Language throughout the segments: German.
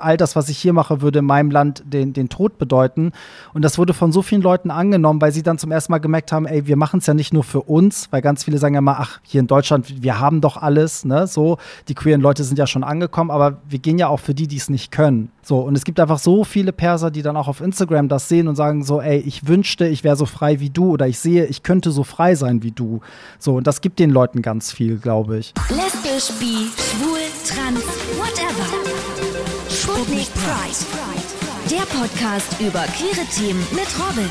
all das, was ich hier mache, würde in meinem Land den, den Tod bedeuten. Und das wurde von so vielen Leuten angenommen, weil sie dann zum ersten Mal gemerkt haben, ey, wir machen es ja nicht nur für uns, weil ganz viele sagen ja mal, ach, hier in Deutschland, wir haben doch alles, ne, so, die queeren Leute sind ja schon angekommen, aber wir gehen ja auch für die, die es nicht können. So, und es gibt einfach so viele Perser, die dann auch auf Instagram das sehen und sagen so, ey, ich wünschte, ich wäre so frei wie du oder ich sehe, ich könnte so frei sein wie du. So, und das gibt den Leuten ganz viel, glaube ich. Lesbisch, bi, schwul, trans, whatever. Sputnik Pride. Der Podcast über queere Themen mit Robin.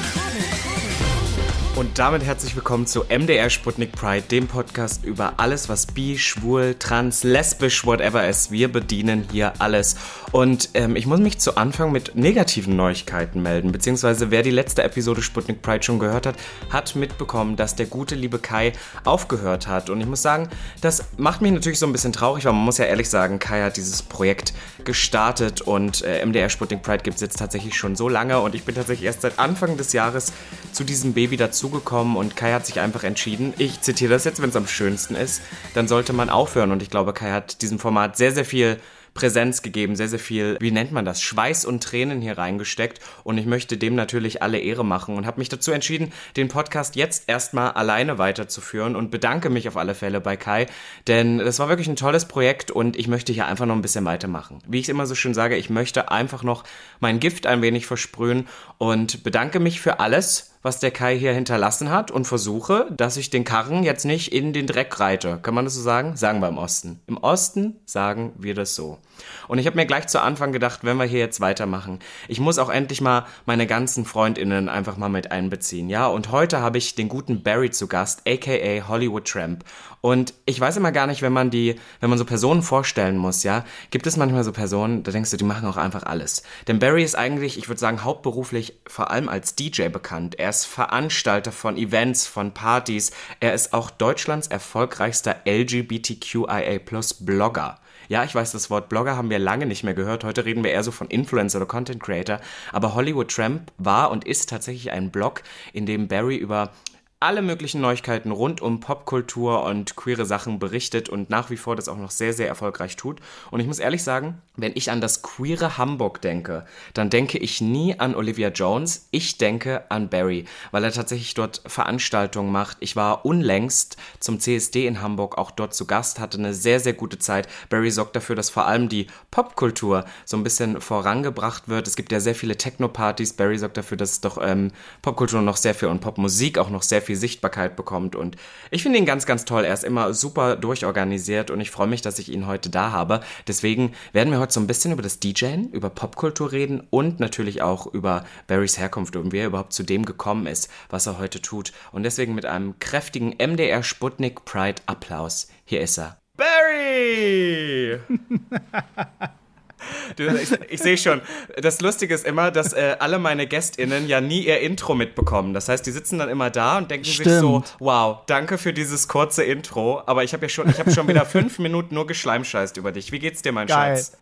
Und damit herzlich willkommen zu MDR Sputnik Pride, dem Podcast über alles, was bi, schwul, trans, lesbisch, whatever ist. Wir bedienen hier alles. Und ähm, ich muss mich zu Anfang mit negativen Neuigkeiten melden, beziehungsweise wer die letzte Episode Sputnik Pride schon gehört hat, hat mitbekommen, dass der gute liebe Kai aufgehört hat. Und ich muss sagen, das macht mich natürlich so ein bisschen traurig, weil man muss ja ehrlich sagen, Kai hat dieses Projekt gestartet und äh, MDR Sputnik Pride gibt es jetzt tatsächlich schon so lange und ich bin tatsächlich erst seit Anfang des Jahres zu diesem Baby dazu dazugekommen und Kai hat sich einfach entschieden, ich zitiere das jetzt, wenn es am schönsten ist, dann sollte man aufhören. Und ich glaube, Kai hat diesem Format sehr, sehr viel Präsenz gegeben, sehr, sehr viel, wie nennt man das, Schweiß und Tränen hier reingesteckt und ich möchte dem natürlich alle Ehre machen und habe mich dazu entschieden, den Podcast jetzt erstmal alleine weiterzuführen und bedanke mich auf alle Fälle bei Kai, denn das war wirklich ein tolles Projekt und ich möchte hier einfach noch ein bisschen weitermachen. Wie ich immer so schön sage, ich möchte einfach noch mein Gift ein wenig versprühen und bedanke mich für alles, was der Kai hier hinterlassen hat und versuche, dass ich den Karren jetzt nicht in den Dreck reite. Kann man das so sagen? Sagen wir im Osten. Im Osten sagen wir das so. Und ich habe mir gleich zu Anfang gedacht, wenn wir hier jetzt weitermachen, ich muss auch endlich mal meine ganzen Freundinnen einfach mal mit einbeziehen. Ja, und heute habe ich den guten Barry zu Gast, aka Hollywood Tramp. Und ich weiß immer gar nicht, wenn man die, wenn man so Personen vorstellen muss, ja, gibt es manchmal so Personen, da denkst du, die machen auch einfach alles. Denn Barry ist eigentlich, ich würde sagen, hauptberuflich vor allem als DJ bekannt. Er ist Veranstalter von Events, von Partys. Er ist auch Deutschlands erfolgreichster LGBTQIA Blogger. Ja, ich weiß, das Wort Blogger haben wir lange nicht mehr gehört. Heute reden wir eher so von Influencer oder Content Creator. Aber Hollywood Tramp war und ist tatsächlich ein Blog, in dem Barry über alle möglichen Neuigkeiten rund um Popkultur und queere Sachen berichtet und nach wie vor das auch noch sehr, sehr erfolgreich tut. Und ich muss ehrlich sagen, wenn ich an das queere Hamburg denke, dann denke ich nie an Olivia Jones, ich denke an Barry, weil er tatsächlich dort Veranstaltungen macht. Ich war unlängst zum CSD in Hamburg auch dort zu Gast, hatte eine sehr, sehr gute Zeit. Barry sorgt dafür, dass vor allem die Popkultur so ein bisschen vorangebracht wird. Es gibt ja sehr viele Techno-Partys. Barry sorgt dafür, dass doch ähm, Popkultur noch sehr viel und Popmusik auch noch sehr viel viel Sichtbarkeit bekommt. Und ich finde ihn ganz, ganz toll. Er ist immer super durchorganisiert und ich freue mich, dass ich ihn heute da habe. Deswegen werden wir heute so ein bisschen über das DJen, über Popkultur reden und natürlich auch über Barrys Herkunft und wie er überhaupt zu dem gekommen ist, was er heute tut. Und deswegen mit einem kräftigen MDR Sputnik Pride Applaus. Hier ist er. Barry! Du, ich, ich sehe schon. Das Lustige ist immer, dass äh, alle meine GästInnen ja nie ihr Intro mitbekommen. Das heißt, die sitzen dann immer da und denken Stimmt. sich so, wow, danke für dieses kurze Intro. Aber ich habe ja schon, ich habe schon wieder fünf Minuten nur geschleimscheißt über dich. Wie geht's dir, mein Geil. Schatz?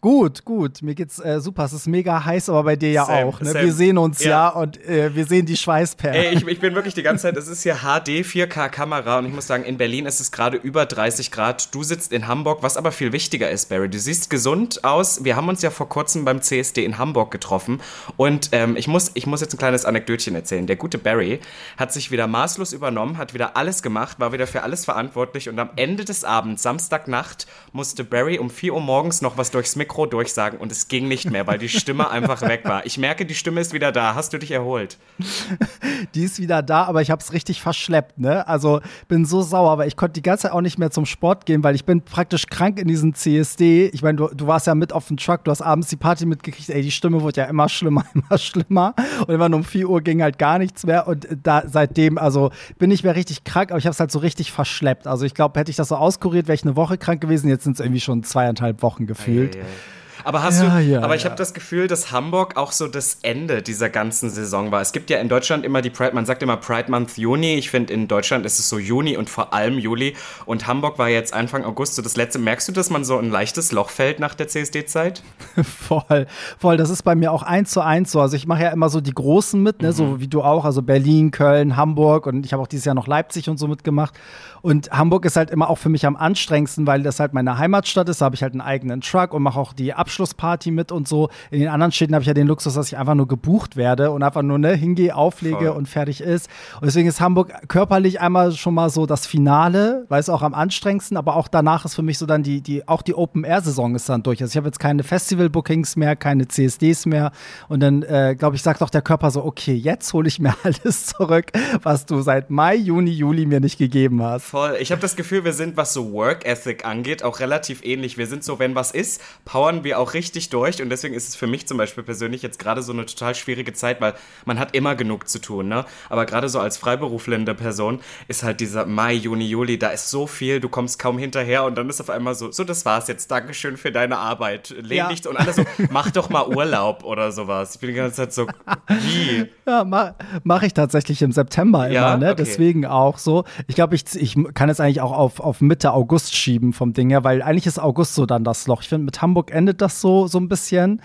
Gut, gut. Mir geht's äh, super. Es ist mega heiß, aber bei dir ja same, auch. Ne? Wir sehen uns ja, ja und äh, wir sehen die Schweißperlen. Ey, ich, ich bin wirklich die ganze Zeit, es ist hier HD 4K Kamera und ich muss sagen, in Berlin ist es gerade über 30 Grad. Du sitzt in Hamburg, was aber viel wichtiger ist, Barry. Du siehst gesund aus. Wir haben uns ja vor kurzem beim CSD in Hamburg getroffen und ähm, ich, muss, ich muss jetzt ein kleines Anekdötchen erzählen. Der gute Barry hat sich wieder maßlos übernommen, hat wieder alles gemacht, war wieder für alles verantwortlich und am Ende des Abends, Samstagnacht, musste Barry um 4 Uhr morgens noch was durchs Mikro durchsagen und es ging nicht mehr, weil die Stimme einfach weg war. Ich merke, die Stimme ist wieder da. Hast du dich erholt? Die ist wieder da, aber ich habe es richtig verschleppt. Ne? Also bin so sauer, weil ich konnte die ganze Zeit auch nicht mehr zum Sport gehen, weil ich bin praktisch krank in diesem CSD. Ich meine, du, du warst ja mit auf dem Truck, du hast abends die Party mitgekriegt, ey, die Stimme wurde ja immer schlimmer, immer schlimmer. Und immer um 4 Uhr ging halt gar nichts mehr. Und da seitdem, also bin ich mehr richtig krank, aber ich habe es halt so richtig verschleppt. Also ich glaube, hätte ich das so auskuriert, wäre ich eine Woche krank gewesen. Jetzt sind es irgendwie schon zweieinhalb Wochen gefühlt. Ei, ei, ei. Aber hast ja, du, ja, aber ich ja. habe das Gefühl, dass Hamburg auch so das Ende dieser ganzen Saison war. Es gibt ja in Deutschland immer die Pride, man sagt immer Pride Month Juni. Ich finde, in Deutschland ist es so Juni und vor allem Juli. Und Hamburg war jetzt Anfang August so das letzte. Merkst du, dass man so ein leichtes Loch fällt nach der CSD-Zeit? voll, voll. Das ist bei mir auch eins zu eins so. Also ich mache ja immer so die Großen mit, ne? Mhm. so wie du auch. Also Berlin, Köln, Hamburg und ich habe auch dieses Jahr noch Leipzig und so mitgemacht. Und Hamburg ist halt immer auch für mich am anstrengendsten, weil das halt meine Heimatstadt ist. Da habe ich halt einen eigenen Truck und mache auch die Abschluss Abschlussparty mit und so. In den anderen Städten habe ich ja den Luxus, dass ich einfach nur gebucht werde und einfach nur ne, hingehe, auflege Voll. und fertig ist. Und deswegen ist Hamburg körperlich einmal schon mal so das Finale, weil es auch am anstrengendsten, aber auch danach ist für mich so dann die, die auch die Open-Air-Saison ist dann durch. Also ich habe jetzt keine Festival-Bookings mehr, keine CSDs mehr und dann, äh, glaube ich, sagt auch der Körper so, okay, jetzt hole ich mir alles zurück, was du seit Mai, Juni, Juli mir nicht gegeben hast. Voll. Ich habe das Gefühl, wir sind, was so Work Ethic angeht, auch relativ ähnlich. Wir sind so, wenn was ist, powern wir auch richtig durch und deswegen ist es für mich zum Beispiel persönlich jetzt gerade so eine total schwierige Zeit, weil man hat immer genug zu tun, ne? Aber gerade so als freiberuflende Person ist halt dieser Mai, Juni, Juli, da ist so viel, du kommst kaum hinterher und dann ist auf einmal so, so, das war's jetzt, Dankeschön für deine Arbeit. Lehn ja. dich und alles so, mach doch mal Urlaub oder sowas. Ich bin die ganze Zeit so, wie? Ja, mache mach ich tatsächlich im September immer, ja? ne? Okay. Deswegen auch so. Ich glaube, ich, ich kann es eigentlich auch auf, auf Mitte August schieben vom Ding her, weil eigentlich ist August so dann das Loch. Ich finde, mit Hamburg endet das so, so ein bisschen.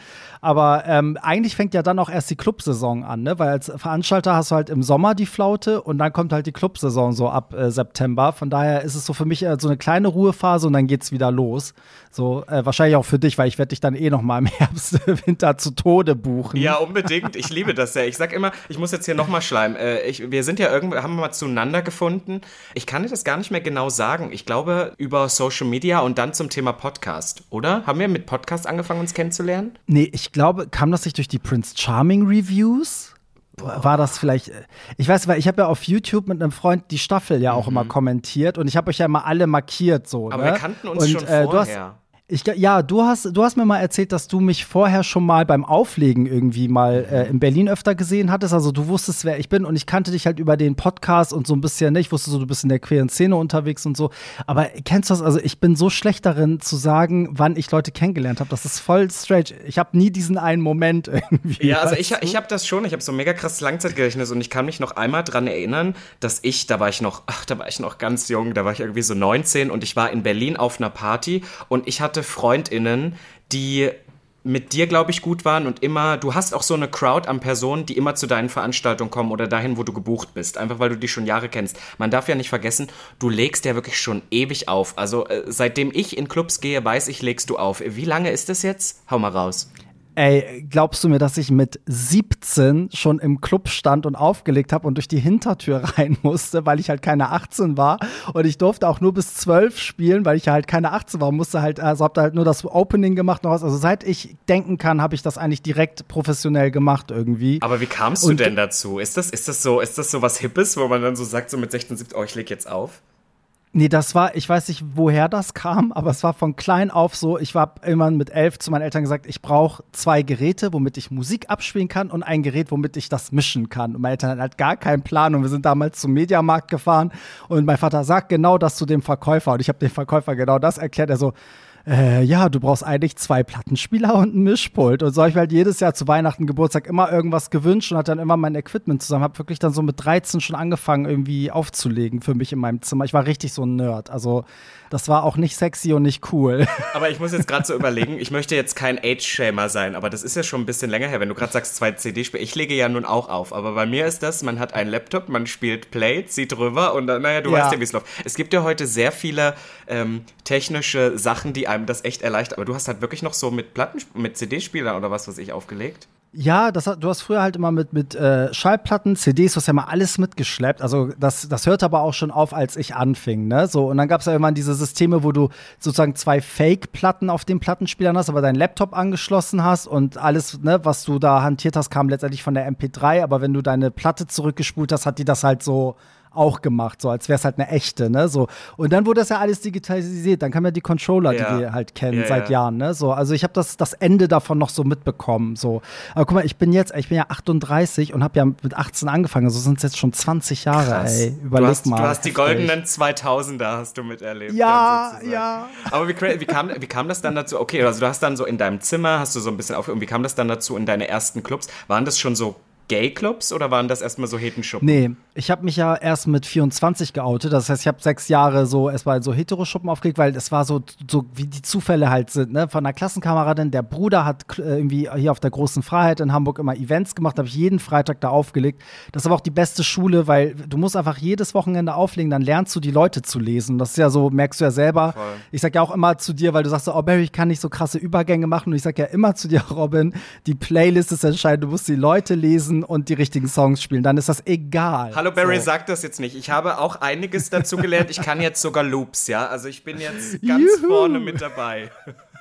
Aber ähm, eigentlich fängt ja dann auch erst die Clubsaison an, ne? Weil als Veranstalter hast du halt im Sommer die Flaute und dann kommt halt die Clubsaison so ab äh, September. Von daher ist es so für mich äh, so eine kleine Ruhephase und dann geht's wieder los. So äh, wahrscheinlich auch für dich, weil ich werde dich dann eh noch mal im Herbst, Winter zu Tode buchen. Ja, unbedingt. Ich liebe das sehr. Ich sag immer, ich muss jetzt hier noch mal schleimen. Äh, ich, wir sind ja irgendwie, haben wir mal zueinander gefunden. Ich kann dir das gar nicht mehr genau sagen. Ich glaube über Social Media und dann zum Thema Podcast, oder? Haben wir mit Podcast angefangen, uns kennenzulernen? Nee, ich glaube, kam das nicht durch die Prince Charming Reviews? war das vielleicht, äh, ich weiß, weil ich habe ja auf YouTube mit einem Freund die Staffel ja auch mhm. immer kommentiert und ich habe euch ja immer alle markiert so. Aber ne? wir kannten uns und, schon äh, vorher. Ich, ja, du hast, du hast mir mal erzählt, dass du mich vorher schon mal beim Auflegen irgendwie mal äh, in Berlin öfter gesehen hattest. Also du wusstest, wer ich bin und ich kannte dich halt über den Podcast und so ein bisschen, ne? ich wusste so, du bist in der queeren Szene unterwegs und so. Aber kennst du das? Also ich bin so schlecht darin zu sagen, wann ich Leute kennengelernt habe. Das ist voll strange. Ich habe nie diesen einen Moment irgendwie. Ja, also ich, ich habe das schon. Ich habe so mega krasses Langzeitgedächtnis und ich kann mich noch einmal dran erinnern, dass ich, da war ich noch, ach, da war ich noch ganz jung, da war ich irgendwie so 19 und ich war in Berlin auf einer Party und ich hatte hatte FreundInnen, die mit dir, glaube ich, gut waren und immer, du hast auch so eine Crowd an Personen, die immer zu deinen Veranstaltungen kommen oder dahin, wo du gebucht bist, einfach weil du die schon Jahre kennst. Man darf ja nicht vergessen, du legst ja wirklich schon ewig auf. Also äh, seitdem ich in Clubs gehe, weiß ich, legst du auf. Wie lange ist das jetzt? Hau mal raus. Ey, glaubst du mir, dass ich mit 17 schon im Club stand und aufgelegt habe und durch die Hintertür rein musste, weil ich halt keine 18 war und ich durfte auch nur bis 12 spielen, weil ich halt keine 18 war, musste halt also hab da halt nur das Opening gemacht noch was. Also seit ich denken kann, habe ich das eigentlich direkt professionell gemacht irgendwie. Aber wie kamst du und, denn dazu? Ist das ist das so ist das so was hippes, wo man dann so sagt so mit 16, 17, oh, ich leg jetzt auf? Nee, das war, ich weiß nicht, woher das kam, aber es war von klein auf so, ich war irgendwann mit elf zu meinen Eltern gesagt, ich brauche zwei Geräte, womit ich Musik abspielen kann und ein Gerät, womit ich das mischen kann. Und meine Eltern hatten halt gar keinen Plan und wir sind damals zum Mediamarkt gefahren und mein Vater sagt genau das zu dem Verkäufer und ich habe dem Verkäufer genau das erklärt. Er so, äh, ja, du brauchst eigentlich zwei Plattenspieler und ein Mischpult. Und so habe ich halt jedes Jahr zu Weihnachten, Geburtstag immer irgendwas gewünscht und hat dann immer mein Equipment zusammen. Hab wirklich dann so mit 13 schon angefangen, irgendwie aufzulegen für mich in meinem Zimmer. Ich war richtig so ein Nerd. Also das war auch nicht sexy und nicht cool. Aber ich muss jetzt gerade so überlegen, ich möchte jetzt kein Age-Shamer sein, aber das ist ja schon ein bisschen länger her, wenn du gerade sagst, zwei CD-Spiele. Ich lege ja nun auch auf, aber bei mir ist das, man hat einen Laptop, man spielt Play, zieht drüber und dann, naja, du ja. weißt ja, wie es läuft. Es gibt ja heute sehr viele ähm, technische Sachen, die einem das echt erleichtern. Aber du hast halt wirklich noch so mit Platten, mit CD-Spielern oder was weiß ich aufgelegt? Ja, das, du hast früher halt immer mit, mit äh, Schallplatten, CDs, du hast ja mal alles mitgeschleppt. Also das, das hört aber auch schon auf, als ich anfing. Ne? So, und dann gab es ja immer diese Systeme, wo du sozusagen zwei Fake-Platten auf den Plattenspielern hast, aber deinen Laptop angeschlossen hast und alles, ne, was du da hantiert hast, kam letztendlich von der MP3. Aber wenn du deine Platte zurückgespult hast, hat die das halt so auch gemacht, so als wäre es halt eine echte, ne? So. Und dann wurde das ja alles digitalisiert. Dann kamen ja die Controller, ja. die wir halt kennen ja, seit ja. Jahren, ne? So, also ich habe das, das Ende davon noch so mitbekommen. So. Aber guck mal, ich bin jetzt, ich bin ja 38 und habe ja mit 18 angefangen. Also sind es jetzt schon 20 Jahre, Krass. ey. Überleg du hast, mal. Du hast die goldenen 2000er hast du miterlebt. Ja, ja. Aber wie, wie, kam, wie kam das dann dazu? Okay, also du hast dann so in deinem Zimmer, hast du so ein bisschen auf, und wie kam das dann dazu in deine ersten Clubs? Waren das schon so Gay-Clubs oder waren das erstmal so Hetenschuppen? Nee, Ich habe mich ja erst mit 24 geoutet. Das heißt, ich habe sechs Jahre so erstmal so Heteroschuppen aufgelegt, weil es war so, so wie die Zufälle halt sind. Ne? Von einer Klassenkameradin, der Bruder hat äh, irgendwie hier auf der großen Freiheit in Hamburg immer Events gemacht, habe ich jeden Freitag da aufgelegt. Das ist aber auch die beste Schule, weil du musst einfach jedes Wochenende auflegen, dann lernst du die Leute zu lesen. Das ist ja so, merkst du ja selber. Voll. Ich sag ja auch immer zu dir, weil du sagst so, oh Barry, ich kann nicht so krasse Übergänge machen. Und ich sag ja immer zu dir, Robin, die Playlist ist entscheidend. Du musst die Leute lesen und die richtigen Songs spielen. Dann ist das egal. Hallo Barry, so. sag das jetzt nicht. Ich habe auch einiges dazu gelernt. Ich kann jetzt sogar Loops, ja. Also ich bin jetzt ganz Juhu. vorne mit dabei.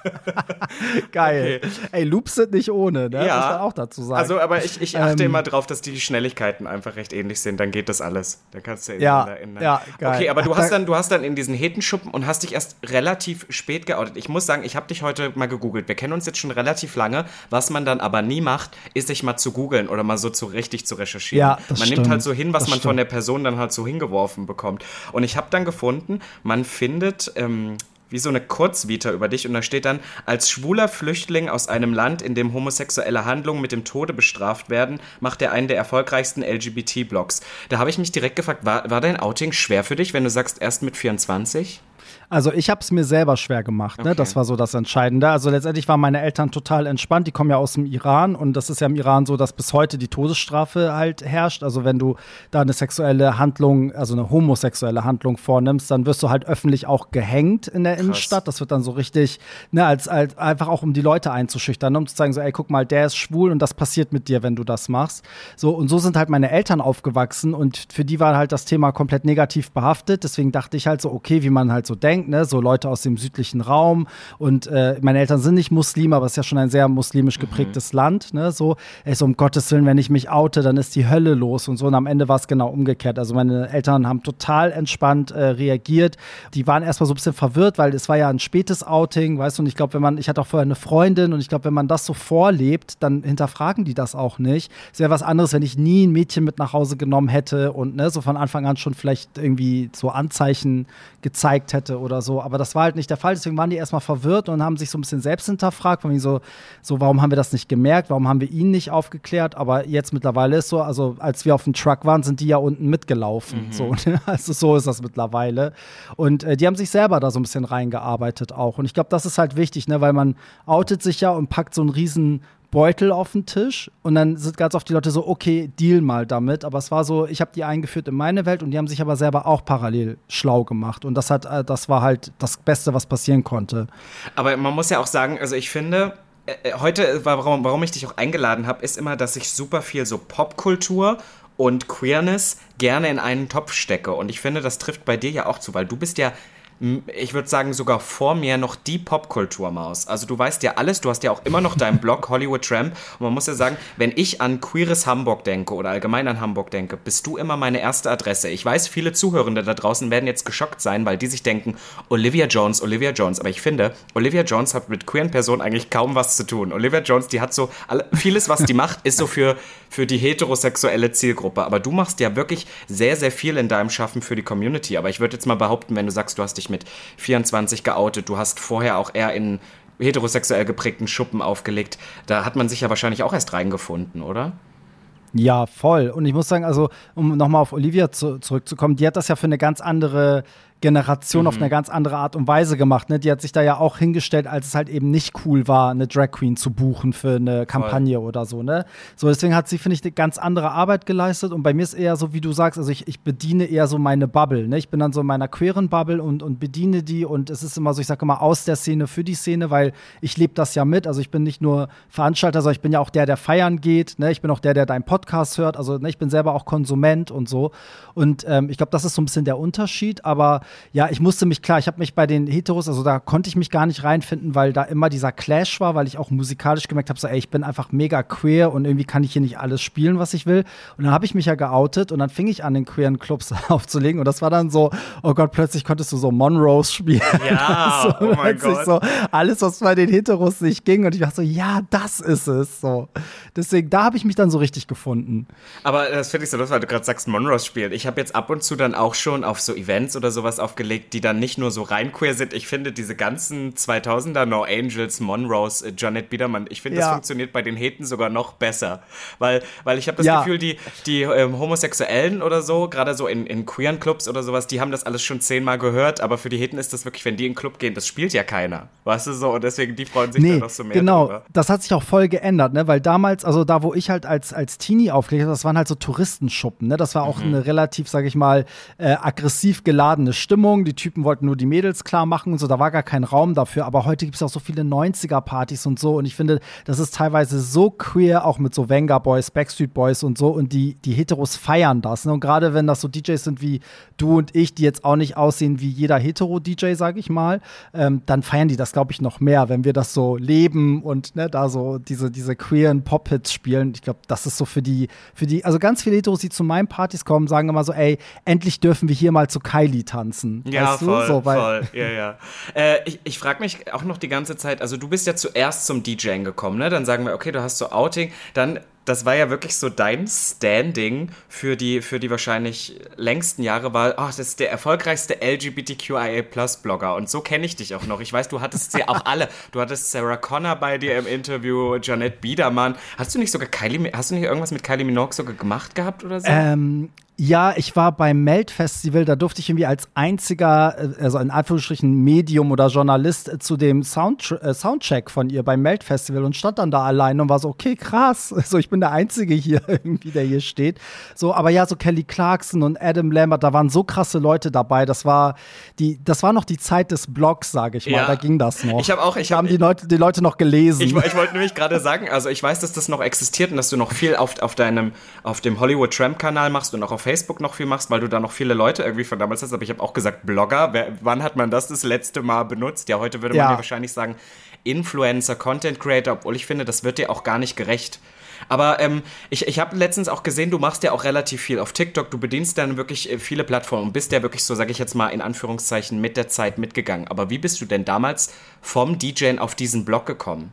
Geil. Okay. Ey, Loops sind nicht ohne, ne? Ja. Muss man auch dazu sagen. Also, aber ich, ich achte ähm, immer drauf, dass die Schnelligkeiten einfach recht ähnlich sind. Dann geht das alles. Dann kannst du ja, in, in, ja, geil. Okay, aber du hast dann, du hast dann in diesen Hetenschuppen und hast dich erst relativ spät geoutet. Ich muss sagen, ich habe dich heute mal gegoogelt. Wir kennen uns jetzt schon relativ lange. Was man dann aber nie macht, ist sich mal zu googeln oder mal so zu richtig zu recherchieren. Ja, das man stimmt. nimmt halt so hin, was das man stimmt. von der Person dann halt so hingeworfen bekommt. Und ich habe dann gefunden, man findet ähm, wie so eine Kurzvita über dich und da steht dann, als schwuler Flüchtling aus einem Land, in dem homosexuelle Handlungen mit dem Tode bestraft werden, macht er einen der erfolgreichsten LGBT-Blogs. Da habe ich mich direkt gefragt, war, war dein Outing schwer für dich, wenn du sagst, erst mit 24? Also ich habe es mir selber schwer gemacht, ne? Okay. Das war so das Entscheidende. Also letztendlich waren meine Eltern total entspannt. Die kommen ja aus dem Iran und das ist ja im Iran so, dass bis heute die Todesstrafe halt herrscht. Also wenn du da eine sexuelle Handlung, also eine homosexuelle Handlung vornimmst, dann wirst du halt öffentlich auch gehängt in der Krass. Innenstadt. Das wird dann so richtig, ne, als, als einfach auch um die Leute einzuschüchtern, ne? um zu zeigen, so, ey, guck mal, der ist schwul und das passiert mit dir, wenn du das machst. So, und so sind halt meine Eltern aufgewachsen und für die war halt das Thema komplett negativ behaftet. Deswegen dachte ich halt so, okay, wie man halt so denkt denkt, ne? so Leute aus dem südlichen Raum. Und äh, meine Eltern sind nicht Muslim, aber es ist ja schon ein sehr muslimisch geprägtes mhm. Land. Ne? So, ey, so um Gottes Willen, wenn ich mich oute, dann ist die Hölle los und so. Und am Ende war es genau umgekehrt. Also meine Eltern haben total entspannt äh, reagiert. Die waren erstmal so ein bisschen verwirrt, weil es war ja ein spätes Outing, weißt du, und ich glaube, wenn man, ich hatte auch vorher eine Freundin und ich glaube, wenn man das so vorlebt, dann hinterfragen die das auch nicht. Es wäre was anderes, wenn ich nie ein Mädchen mit nach Hause genommen hätte und ne, so von Anfang an schon vielleicht irgendwie so Anzeichen gezeigt hätte oder so. Aber das war halt nicht der Fall. Deswegen waren die erstmal verwirrt und haben sich so ein bisschen selbst hinterfragt, von so, so, warum haben wir das nicht gemerkt? Warum haben wir ihn nicht aufgeklärt? Aber jetzt mittlerweile ist so, also als wir auf dem Truck waren, sind die ja unten mitgelaufen. Mhm. So, ne? Also so ist das mittlerweile. Und äh, die haben sich selber da so ein bisschen reingearbeitet auch. Und ich glaube, das ist halt wichtig, ne? weil man outet sich ja und packt so einen riesen Beutel auf den Tisch und dann sind ganz oft die Leute so, okay, deal mal damit. Aber es war so, ich habe die eingeführt in meine Welt und die haben sich aber selber auch parallel schlau gemacht. Und das hat, äh, das war halt das Beste, was passieren konnte. Aber man muss ja auch sagen, also ich finde, äh, äh, heute, warum, warum ich dich auch eingeladen habe, ist immer, dass ich super viel so Popkultur und Queerness gerne in einen Topf stecke. Und ich finde, das trifft bei dir ja auch zu, weil du bist ja ich würde sagen, sogar vor mir noch die Popkulturmaus. Also du weißt ja alles, du hast ja auch immer noch deinen Blog Hollywood Tramp und man muss ja sagen, wenn ich an queeres Hamburg denke oder allgemein an Hamburg denke, bist du immer meine erste Adresse. Ich weiß, viele Zuhörende da draußen werden jetzt geschockt sein, weil die sich denken, Olivia Jones, Olivia Jones. Aber ich finde, Olivia Jones hat mit queeren Personen eigentlich kaum was zu tun. Olivia Jones, die hat so, vieles, was die macht, ist so für, für die heterosexuelle Zielgruppe. Aber du machst ja wirklich sehr, sehr viel in deinem Schaffen für die Community. Aber ich würde jetzt mal behaupten, wenn du sagst, du hast dich mit 24 geoutet, du hast vorher auch eher in heterosexuell geprägten Schuppen aufgelegt. Da hat man sich ja wahrscheinlich auch erst reingefunden, oder? Ja, voll. Und ich muss sagen, also, um nochmal auf Olivia zu, zurückzukommen, die hat das ja für eine ganz andere Generation mhm. auf eine ganz andere Art und Weise gemacht. Ne? Die hat sich da ja auch hingestellt, als es halt eben nicht cool war, eine Drag Queen zu buchen für eine Kampagne Voll. oder so. Ne? So, deswegen hat sie, finde ich, eine ganz andere Arbeit geleistet. Und bei mir ist eher so, wie du sagst, also ich, ich bediene eher so meine Bubble. Ne? Ich bin dann so in meiner queeren Bubble und, und bediene die. Und es ist immer so, ich sage immer aus der Szene für die Szene, weil ich lebe das ja mit. Also ich bin nicht nur Veranstalter, sondern ich bin ja auch der, der feiern geht. Ne? Ich bin auch der, der deinen Podcast hört. Also ne, ich bin selber auch Konsument und so. Und ähm, ich glaube, das ist so ein bisschen der Unterschied. Aber ja, ich musste mich, klar, ich habe mich bei den Heteros, also da konnte ich mich gar nicht reinfinden, weil da immer dieser Clash war, weil ich auch musikalisch gemerkt habe, so, ey, ich bin einfach mega queer und irgendwie kann ich hier nicht alles spielen, was ich will. Und dann habe ich mich ja geoutet und dann fing ich an, in queeren Clubs aufzulegen und das war dann so, oh Gott, plötzlich konntest du so Monrose spielen. Ja, so, oh mein Gott. So, alles, was bei den Heteros nicht ging und ich dachte so, ja, das ist es. So. Deswegen, da habe ich mich dann so richtig gefunden. Aber das finde ich so lustig, weil du gerade sagst, Monrose spielen. Ich habe jetzt ab und zu dann auch schon auf so Events oder sowas aufgelegt, die dann nicht nur so rein queer sind. Ich finde diese ganzen 2000er No Angels, Monrose, äh, Janet Biedermann, ich finde, ja. das funktioniert bei den Heten sogar noch besser. Weil, weil ich habe das ja. Gefühl, die, die ähm, Homosexuellen oder so, gerade so in, in queeren Clubs oder sowas, die haben das alles schon zehnmal gehört, aber für die Heten ist das wirklich, wenn die in den Club gehen, das spielt ja keiner. Weißt du so? Und deswegen, die freuen sich nee, dann noch so mehr. Genau, drüber. das hat sich auch voll geändert, ne? Weil damals, also da, wo ich halt als, als Teenie aufgelegt habe, das waren halt so Touristenschuppen, ne? Das war auch mhm. eine relativ, sage ich mal, äh, aggressiv geladene Stimmung. Die Typen wollten nur die Mädels klar machen und so, da war gar kein Raum dafür. Aber heute gibt es auch so viele 90er-Partys und so. Und ich finde, das ist teilweise so queer, auch mit so Venga Boys, Backstreet Boys und so. Und die, die Heteros feiern das. Ne? Und gerade wenn das so DJs sind wie du und ich, die jetzt auch nicht aussehen wie jeder Hetero-DJ, sage ich mal, ähm, dann feiern die das, glaube ich, noch mehr, wenn wir das so leben und ne, da so diese, diese queeren Pop-Hits spielen. Ich glaube, das ist so für die, für die, also ganz viele Heteros, die zu meinen Partys kommen, sagen immer so, ey, endlich dürfen wir hier mal zu Kylie tanzen. Ja, weißt voll, so, voll, ja, ja. Äh, ich ich frage mich auch noch die ganze Zeit, also du bist ja zuerst zum DJing gekommen, ne? Dann sagen wir, okay, du hast so Outing, dann das war ja wirklich so dein Standing für die, für die wahrscheinlich längsten Jahre, war, oh, das ist der erfolgreichste LGBTQIA-Plus-Blogger. Und so kenne ich dich auch noch. Ich weiß, du hattest sie auch alle. Du hattest Sarah Connor bei dir im Interview, Janet Biedermann. Hast du nicht sogar Kylie, hast du nicht irgendwas mit Kylie Minogue sogar gemacht gehabt oder so? Ähm, ja, ich war beim Melt-Festival, da durfte ich irgendwie als einziger, äh, also in Anführungsstrichen Medium oder Journalist äh, zu dem Sound, äh, Soundcheck von ihr beim Melt-Festival und stand dann da allein und war so, okay, krass, so ich bin der Einzige hier irgendwie, der hier steht. So, aber ja, so Kelly Clarkson und Adam Lambert, da waren so krasse Leute dabei, das war die, das war noch die Zeit des Blogs, sage ich mal, ja. da ging das noch. Ich habe auch, ich habe die Leute, die Leute noch gelesen. Ich, ich wollte nämlich gerade sagen, also ich weiß, dass das noch existiert und dass du noch viel auf, auf deinem, auf dem Hollywood Tramp Kanal machst und auch auf Facebook noch viel machst, weil du da noch viele Leute irgendwie von damals hast. Aber ich habe auch gesagt, Blogger. Wer, wann hat man das das letzte Mal benutzt? Ja, heute würde man ja wahrscheinlich sagen, Influencer, Content Creator, obwohl ich finde, das wird dir auch gar nicht gerecht. Aber ähm, ich, ich habe letztens auch gesehen, du machst ja auch relativ viel auf TikTok. Du bedienst dann wirklich äh, viele Plattformen und bist ja wirklich so, sage ich jetzt mal in Anführungszeichen, mit der Zeit mitgegangen. Aber wie bist du denn damals vom DJing auf diesen Blog gekommen?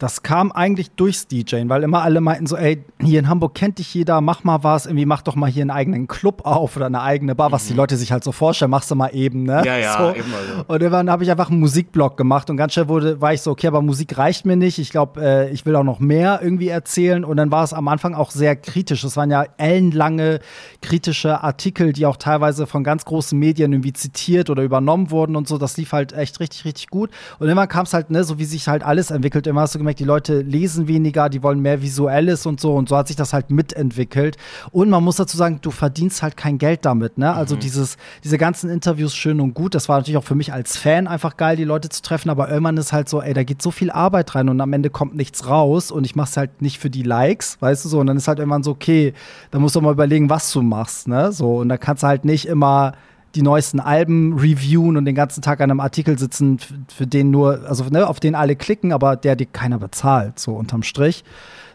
Das kam eigentlich durchs DJing, weil immer alle meinten so, ey, hier in Hamburg kennt dich jeder, mach mal was, irgendwie mach doch mal hier einen eigenen Club auf oder eine eigene Bar, mhm. was die mhm. Leute sich halt so vorstellen, machst du mal eben, ne? Ja, ja, so. eben also. Und dann habe ich einfach einen Musikblog gemacht und ganz schnell wurde, war ich so, okay, aber Musik reicht mir nicht. Ich glaube, äh, ich will auch noch mehr irgendwie erzählen. Und dann war es am Anfang auch sehr kritisch. Es waren ja ellenlange kritische Artikel, die auch teilweise von ganz großen Medien irgendwie zitiert oder übernommen wurden und so. Das lief halt echt richtig, richtig gut. Und immer kam es halt, ne, so wie sich halt alles entwickelt, immer hast du gemerkt, gemerkt, die Leute lesen weniger, die wollen mehr Visuelles und so. Und so hat sich das halt mitentwickelt. Und man muss dazu sagen, du verdienst halt kein Geld damit. Ne? Also mhm. dieses, diese ganzen Interviews schön und gut. Das war natürlich auch für mich als Fan einfach geil, die Leute zu treffen. Aber irgendwann ist halt so, ey, da geht so viel Arbeit rein und am Ende kommt nichts raus. Und ich mach's halt nicht für die Likes, weißt du so. Und dann ist halt irgendwann so, okay, da musst du mal überlegen, was du machst. Ne? So, und da kannst du halt nicht immer die neuesten Alben reviewen und den ganzen Tag an einem Artikel sitzen, für den nur, also ne, auf den alle klicken, aber der dir keiner bezahlt, so unterm Strich.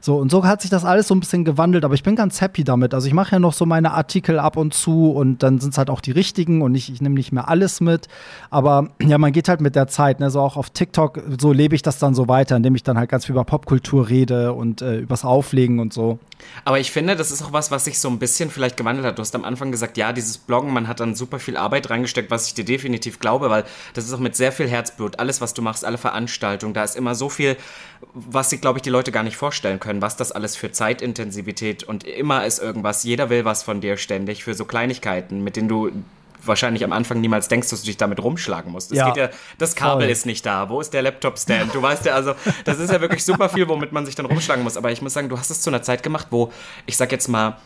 So, und so hat sich das alles so ein bisschen gewandelt, aber ich bin ganz happy damit. Also ich mache ja noch so meine Artikel ab und zu und dann sind es halt auch die richtigen und ich, ich nehme nicht mehr alles mit. Aber ja, man geht halt mit der Zeit, ne? So auch auf TikTok, so lebe ich das dann so weiter, indem ich dann halt ganz viel über Popkultur rede und äh, übers Auflegen und so. Aber ich finde, das ist auch was, was sich so ein bisschen vielleicht gewandelt hat. Du hast am Anfang gesagt, ja, dieses Bloggen, man hat dann super viel Arbeit reingesteckt, was ich dir definitiv glaube, weil das ist auch mit sehr viel Herzblut. Alles, was du machst, alle Veranstaltungen, da ist immer so viel, was sich, glaube ich, die Leute gar nicht vorstellen können, was das alles für Zeitintensivität und immer ist irgendwas. Jeder will was von dir ständig für so Kleinigkeiten, mit denen du wahrscheinlich am Anfang niemals denkst, dass du dich damit rumschlagen musst. Das, ja, ja, das Kabel voll. ist nicht da. Wo ist der Laptop-Stand? Du weißt ja, also, das ist ja wirklich super viel, womit man sich dann rumschlagen muss. Aber ich muss sagen, du hast es zu einer Zeit gemacht, wo, ich sag jetzt mal,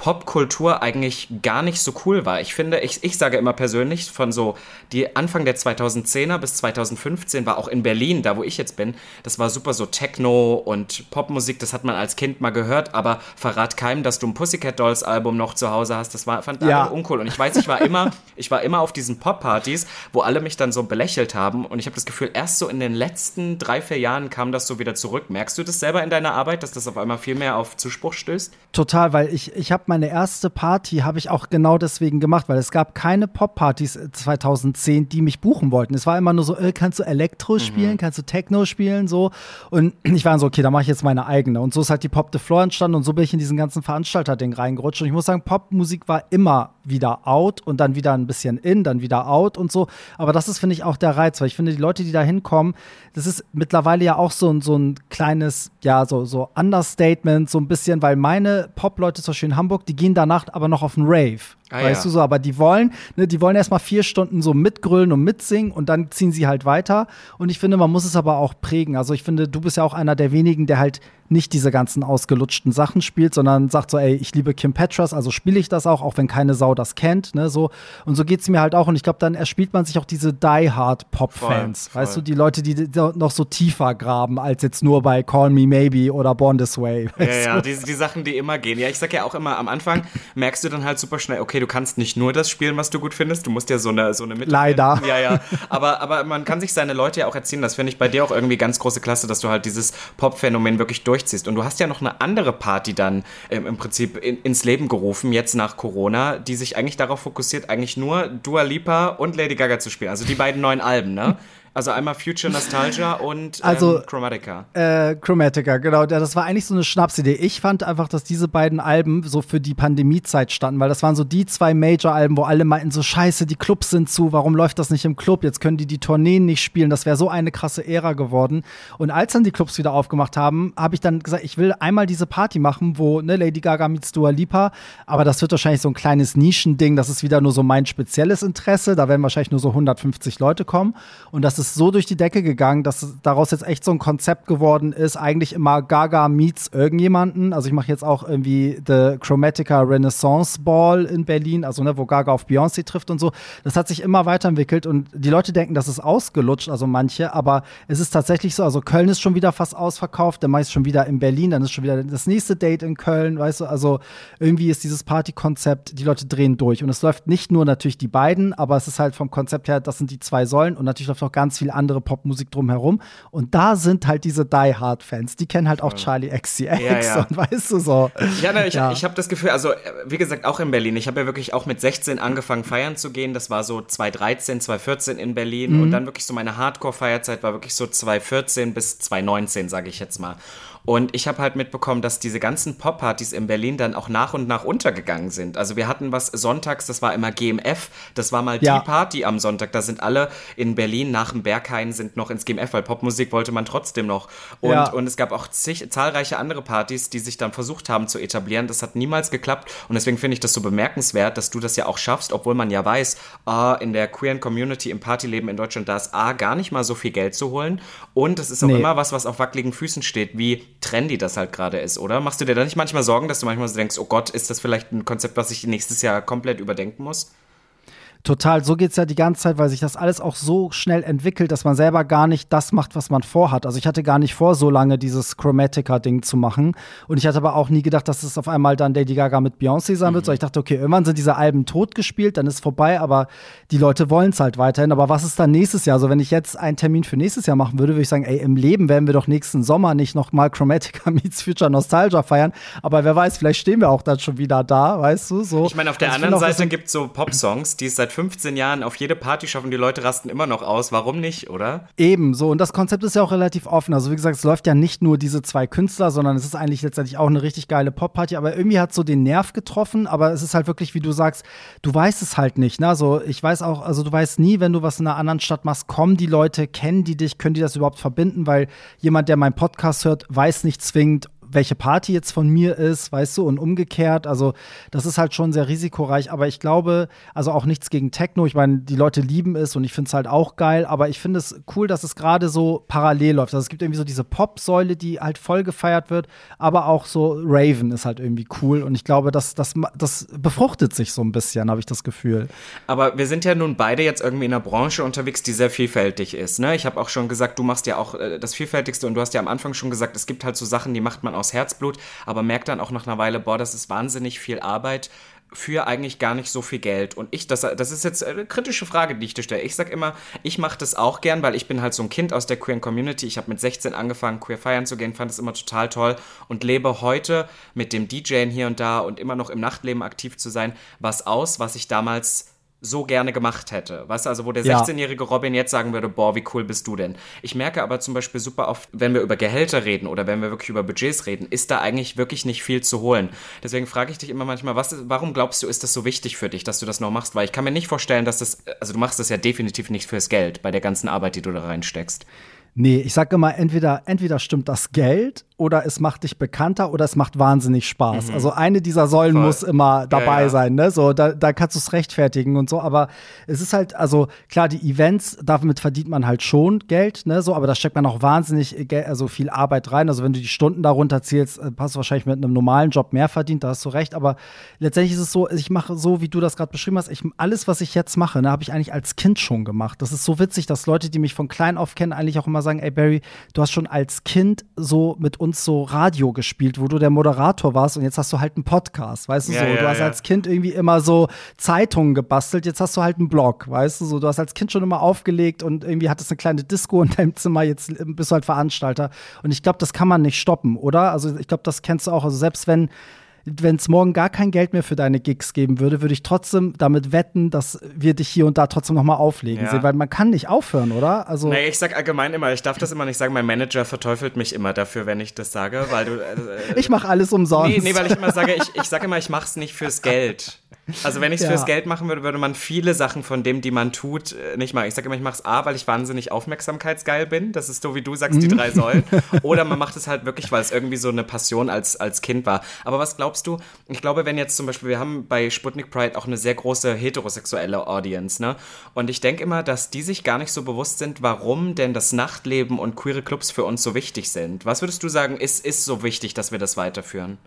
Popkultur eigentlich gar nicht so cool war. Ich finde, ich, ich sage immer persönlich, von so die Anfang der 2010er bis 2015 war auch in Berlin, da wo ich jetzt bin, das war super so Techno und Popmusik, das hat man als Kind mal gehört, aber verrat keinem, dass du ein Pussycat Dolls Album noch zu Hause hast, das war fand ja. uncool und ich weiß, ich war immer, ich war immer auf diesen Pop-Partys, wo alle mich dann so belächelt haben und ich habe das Gefühl, erst so in den letzten drei, vier Jahren kam das so wieder zurück. Merkst du das selber in deiner Arbeit, dass das auf einmal viel mehr auf Zuspruch stößt? Total, weil ich, ich habe meine erste Party habe ich auch genau deswegen gemacht, weil es gab keine Pop-Partys 2010, die mich buchen wollten. Es war immer nur so, äh, kannst du Elektro mhm. spielen, kannst du Techno spielen, so. Und ich war so, okay, da mache ich jetzt meine eigene. Und so ist halt die Pop the Floor entstanden und so bin ich in diesen ganzen Veranstalter-Ding reingerutscht. Und ich muss sagen, Popmusik war immer wieder out und dann wieder ein bisschen in, dann wieder out und so. Aber das ist, finde ich, auch der Reiz, weil ich finde, die Leute, die da hinkommen, das ist mittlerweile ja auch so, so ein kleines, ja, so, so Understatement, so ein bisschen, weil meine Pop-Leute, zum Beispiel in Hamburg, die gehen danach aber noch auf einen Rave. Ah, weißt ja. du so, aber die wollen, ne, die wollen erstmal vier Stunden so mitgrölen und mitsingen und dann ziehen sie halt weiter. Und ich finde, man muss es aber auch prägen. Also ich finde, du bist ja auch einer der wenigen, der halt nicht diese ganzen ausgelutschten Sachen spielt, sondern sagt so, ey, ich liebe Kim Petras, also spiele ich das auch, auch wenn keine Sau das kennt, ne, so. Und so geht's mir halt auch. Und ich glaube, dann erspielt man sich auch diese Die-Hard-Pop-Fans. Weißt du, die Leute, die noch so tiefer graben, als jetzt nur bei Call Me Maybe oder Born This Way. Ja, ja, die, die Sachen, die immer gehen. Ja, ich sag ja auch immer, am Anfang merkst du dann halt super schnell, okay, du kannst nicht nur das spielen, was du gut findest, du musst ja so eine, so eine Mitte Leider. Finden. Ja, ja. Aber, aber man kann sich seine Leute ja auch erziehen. Das finde ich bei dir auch irgendwie ganz große Klasse, dass du halt dieses Pop-Phänomen wirklich durchziehst. Und du hast ja noch eine andere Party dann ähm, im Prinzip in, ins Leben gerufen, jetzt nach Corona, die sich eigentlich darauf fokussiert, eigentlich nur Dua Lipa und Lady Gaga zu spielen. Also die beiden neuen Alben, ne? Also einmal Future Nostalgia und ähm, also, Chromatica. Äh, Chromatica, genau. Das war eigentlich so eine Schnapsidee. Ich fand einfach, dass diese beiden Alben so für die Pandemiezeit standen, weil das waren so die zwei Major-Alben, wo alle meinten, so scheiße, die Clubs sind zu, warum läuft das nicht im Club? Jetzt können die die Tourneen nicht spielen. Das wäre so eine krasse Ära geworden. Und als dann die Clubs wieder aufgemacht haben, habe ich dann gesagt, ich will einmal diese Party machen, wo ne, Lady Gaga meets Dua Lipa, aber das wird wahrscheinlich so ein kleines Nischending. Das ist wieder nur so mein spezielles Interesse. Da werden wahrscheinlich nur so 150 Leute kommen. Und das ist so durch die Decke gegangen, dass daraus jetzt echt so ein Konzept geworden ist. Eigentlich immer Gaga meets irgendjemanden. Also ich mache jetzt auch irgendwie The Chromatica Renaissance Ball in Berlin, also ne, wo Gaga auf Beyoncé trifft und so. Das hat sich immer weiterentwickelt und die Leute denken, das ist ausgelutscht, also manche, aber es ist tatsächlich so. Also Köln ist schon wieder fast ausverkauft, der meist schon wieder in Berlin, dann ist schon wieder das nächste Date in Köln, weißt du. Also irgendwie ist dieses Partykonzept, die Leute drehen durch und es läuft nicht nur natürlich die beiden, aber es ist halt vom Konzept her, das sind die zwei Säulen und natürlich läuft auch ganz viel andere Popmusik drumherum. Und da sind halt diese Die Hard Fans, die kennen halt auch Charlie XCX ja, ja. und weißt du so. Ja, ne, ich, ja. ich habe das Gefühl, also wie gesagt, auch in Berlin. Ich habe ja wirklich auch mit 16 angefangen feiern zu gehen. Das war so 2013, 2014 in Berlin mhm. und dann wirklich so meine Hardcore-Feierzeit war wirklich so 2014 bis 2019, sage ich jetzt mal. Und ich habe halt mitbekommen, dass diese ganzen Pop-Partys in Berlin dann auch nach und nach untergegangen sind. Also wir hatten was sonntags, das war immer GMF, das war mal ja. die Party am Sonntag. Da sind alle in Berlin nach dem Berghain sind noch ins GMF, weil Popmusik wollte man trotzdem noch. Und, ja. und es gab auch zig, zahlreiche andere Partys, die sich dann versucht haben zu etablieren. Das hat niemals geklappt. Und deswegen finde ich das so bemerkenswert, dass du das ja auch schaffst, obwohl man ja weiß, ah, in der queeren Community im Partyleben in Deutschland, da ist A, gar nicht mal so viel Geld zu holen. Und es ist auch nee. immer was, was auf wackeligen Füßen steht, wie trendy das halt gerade ist, oder? Machst du dir da nicht manchmal Sorgen, dass du manchmal so denkst, oh Gott, ist das vielleicht ein Konzept, was ich nächstes Jahr komplett überdenken muss? Total, so geht es ja die ganze Zeit, weil sich das alles auch so schnell entwickelt, dass man selber gar nicht das macht, was man vorhat. Also ich hatte gar nicht vor, so lange dieses Chromatica-Ding zu machen. Und ich hatte aber auch nie gedacht, dass es auf einmal dann Lady Gaga mit Beyoncé sein wird. Mhm. So ich dachte, okay, irgendwann sind diese Alben totgespielt, dann ist vorbei, aber die Leute wollen es halt weiterhin. Aber was ist dann nächstes Jahr? Also wenn ich jetzt einen Termin für nächstes Jahr machen würde, würde ich sagen, ey, im Leben werden wir doch nächsten Sommer nicht nochmal Chromatica meets Future Nostalgia feiern. Aber wer weiß, vielleicht stehen wir auch dann schon wieder da, weißt du? So. Ich meine, auf der also anderen Seite gibt es so Pop-Songs, die es seit 15 Jahren auf jede Party schaffen, die Leute rasten immer noch aus. Warum nicht, oder? Eben, so. Und das Konzept ist ja auch relativ offen. Also, wie gesagt, es läuft ja nicht nur diese zwei Künstler, sondern es ist eigentlich letztendlich auch eine richtig geile Pop-Party. Aber irgendwie hat so den Nerv getroffen. Aber es ist halt wirklich, wie du sagst, du weißt es halt nicht. Ne? Also, ich weiß auch, also du weißt nie, wenn du was in einer anderen Stadt machst, kommen die Leute, kennen die dich, können die das überhaupt verbinden? Weil jemand, der meinen Podcast hört, weiß nicht zwingend, welche Party jetzt von mir ist, weißt du, und umgekehrt. Also, das ist halt schon sehr risikoreich, aber ich glaube, also auch nichts gegen Techno. Ich meine, die Leute lieben es und ich finde es halt auch geil, aber ich finde es cool, dass es gerade so parallel läuft. Also, es gibt irgendwie so diese Pop-Säule, die halt voll gefeiert wird, aber auch so Raven ist halt irgendwie cool und ich glaube, das, das, das befruchtet sich so ein bisschen, habe ich das Gefühl. Aber wir sind ja nun beide jetzt irgendwie in einer Branche unterwegs, die sehr vielfältig ist. Ne? Ich habe auch schon gesagt, du machst ja auch äh, das Vielfältigste und du hast ja am Anfang schon gesagt, es gibt halt so Sachen, die macht man aus Herzblut, aber merkt dann auch nach einer Weile, boah, das ist wahnsinnig viel Arbeit für eigentlich gar nicht so viel Geld. Und ich, das, das ist jetzt eine kritische Frage, die ich dir stelle. Ich sag immer, ich mache das auch gern, weil ich bin halt so ein Kind aus der queeren Community. Ich habe mit 16 angefangen, queer feiern zu gehen, fand es immer total toll und lebe heute mit dem DJen hier und da und immer noch im Nachtleben aktiv zu sein, was aus, was ich damals so gerne gemacht hätte. Weißt du, also wo der 16-jährige Robin jetzt sagen würde, boah, wie cool bist du denn? Ich merke aber zum Beispiel super oft, wenn wir über Gehälter reden oder wenn wir wirklich über Budgets reden, ist da eigentlich wirklich nicht viel zu holen. Deswegen frage ich dich immer manchmal, was, warum glaubst du, ist das so wichtig für dich, dass du das noch machst? Weil ich kann mir nicht vorstellen, dass das, also du machst das ja definitiv nicht fürs Geld bei der ganzen Arbeit, die du da reinsteckst. Nee, ich sage immer, entweder, entweder stimmt das Geld oder es macht dich bekannter oder es macht wahnsinnig Spaß. Mhm. Also eine dieser Säulen Voll. muss immer dabei ja, ja. sein, ne? So, da, da kannst du es rechtfertigen und so. Aber es ist halt, also klar, die Events, damit verdient man halt schon Geld, ne? So, aber da steckt man auch wahnsinnig also viel Arbeit rein. Also wenn du die Stunden darunter zählst, äh, hast du wahrscheinlich mit einem normalen Job mehr verdient, da hast du recht. Aber letztendlich ist es so, ich mache so, wie du das gerade beschrieben hast, ich, alles, was ich jetzt mache, ne, habe ich eigentlich als Kind schon gemacht. Das ist so witzig, dass Leute, die mich von klein auf kennen, eigentlich auch immer sagen, ey Barry, du hast schon als Kind so mit uns uns so Radio gespielt, wo du der Moderator warst und jetzt hast du halt einen Podcast, weißt du ja, so. Ja, du hast ja. als Kind irgendwie immer so Zeitungen gebastelt, jetzt hast du halt einen Blog, weißt du so. Du hast als Kind schon immer aufgelegt und irgendwie hattest eine kleine Disco in deinem Zimmer, jetzt bist du halt Veranstalter. Und ich glaube, das kann man nicht stoppen, oder? Also ich glaube, das kennst du auch. Also selbst wenn wenn es morgen gar kein Geld mehr für deine Gigs geben würde, würde ich trotzdem damit wetten, dass wir dich hier und da trotzdem nochmal auflegen ja. sehen, weil man kann nicht aufhören, oder? Also naja, ich sag allgemein immer, ich darf das immer nicht sagen, mein Manager verteufelt mich immer dafür, wenn ich das sage, weil du. Äh, ich mache alles umsonst. Nee, nee, weil ich immer sage, ich, ich sage immer, ich mach's nicht fürs Geld. Also wenn ich es ja. fürs Geld machen würde, würde man viele Sachen von dem, die man tut, äh, nicht machen. Ich sage immer, ich mache es A, weil ich wahnsinnig aufmerksamkeitsgeil bin. Das ist so, wie du sagst, die mhm. drei Säulen. Oder man macht es halt wirklich, weil es irgendwie so eine Passion als, als Kind war. Aber was glaubst du? Ich glaube, wenn jetzt zum Beispiel, wir haben bei Sputnik Pride auch eine sehr große heterosexuelle Audience, ne? Und ich denke immer, dass die sich gar nicht so bewusst sind, warum denn das Nachtleben und queere Clubs für uns so wichtig sind. Was würdest du sagen, ist, ist so wichtig, dass wir das weiterführen?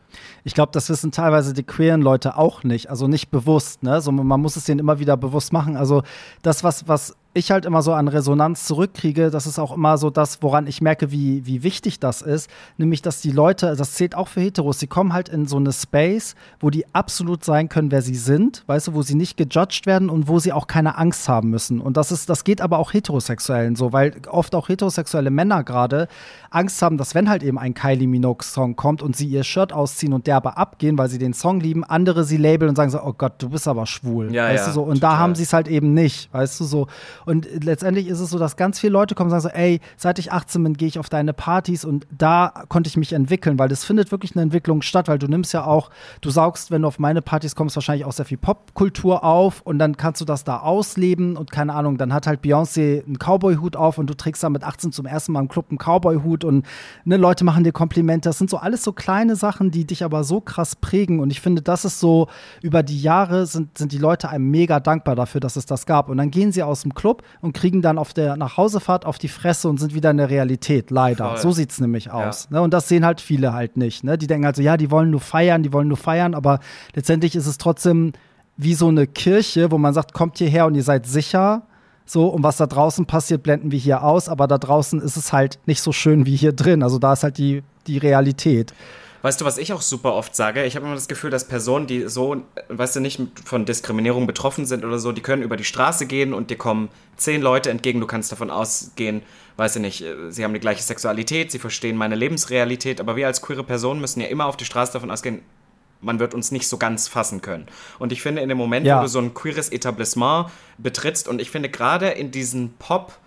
Ich glaube, das wissen teilweise die queeren Leute auch nicht. Also nicht bewusst, ne? So, man muss es denen immer wieder bewusst machen. Also das, was, was ich halt immer so an Resonanz zurückkriege, das ist auch immer so das, woran ich merke, wie, wie wichtig das ist. Nämlich, dass die Leute, das zählt auch für Heteros, sie kommen halt in so eine Space, wo die absolut sein können, wer sie sind, weißt du, wo sie nicht gejudged werden und wo sie auch keine Angst haben müssen. Und das ist, das geht aber auch Heterosexuellen so, weil oft auch heterosexuelle Männer gerade Angst haben, dass wenn halt eben ein Kylie Minogue-Song kommt und sie ihr Shirt ausziehen und der aber abgehen, weil sie den Song lieben, andere sie labeln und sagen so, oh Gott, du bist aber schwul. Ja, weißt ja, du so? Und total. da haben sie es halt eben nicht, weißt du so. Und letztendlich ist es so, dass ganz viele Leute kommen und sagen so, ey, seit ich 18 bin, gehe ich auf deine Partys und da konnte ich mich entwickeln, weil das findet wirklich eine Entwicklung statt, weil du nimmst ja auch, du saugst, wenn du auf meine Partys kommst, wahrscheinlich auch sehr viel Popkultur auf und dann kannst du das da ausleben und keine Ahnung, dann hat halt Beyoncé einen Cowboy-Hut auf und du trägst da mit 18 zum ersten Mal im Club einen Cowboy-Hut und ne, Leute machen dir Komplimente. Das sind so alles so kleine Sachen, die dich aber so krass prägen und ich finde, das ist so, über die Jahre sind, sind die Leute einem mega dankbar dafür, dass es das gab und dann gehen sie aus dem Club und kriegen dann auf der Nachhausefahrt auf die Fresse und sind wieder in der Realität, leider. Voll. So sieht es nämlich aus. Ja. Ne? Und das sehen halt viele halt nicht. Ne? Die denken halt so, ja, die wollen nur feiern, die wollen nur feiern, aber letztendlich ist es trotzdem wie so eine Kirche, wo man sagt, kommt hierher und ihr seid sicher. So, und was da draußen passiert, blenden wir hier aus, aber da draußen ist es halt nicht so schön wie hier drin. Also da ist halt die, die Realität. Weißt du, was ich auch super oft sage? Ich habe immer das Gefühl, dass Personen, die so, weißt du, nicht von Diskriminierung betroffen sind oder so, die können über die Straße gehen und dir kommen zehn Leute entgegen. Du kannst davon ausgehen, weiß ich nicht, äh, sie haben die gleiche Sexualität, sie verstehen meine Lebensrealität, aber wir als queere Personen müssen ja immer auf die Straße davon ausgehen, man wird uns nicht so ganz fassen können. Und ich finde, in dem Moment, ja. wo du so ein queeres Etablissement betrittst, und ich finde gerade in diesen Pop-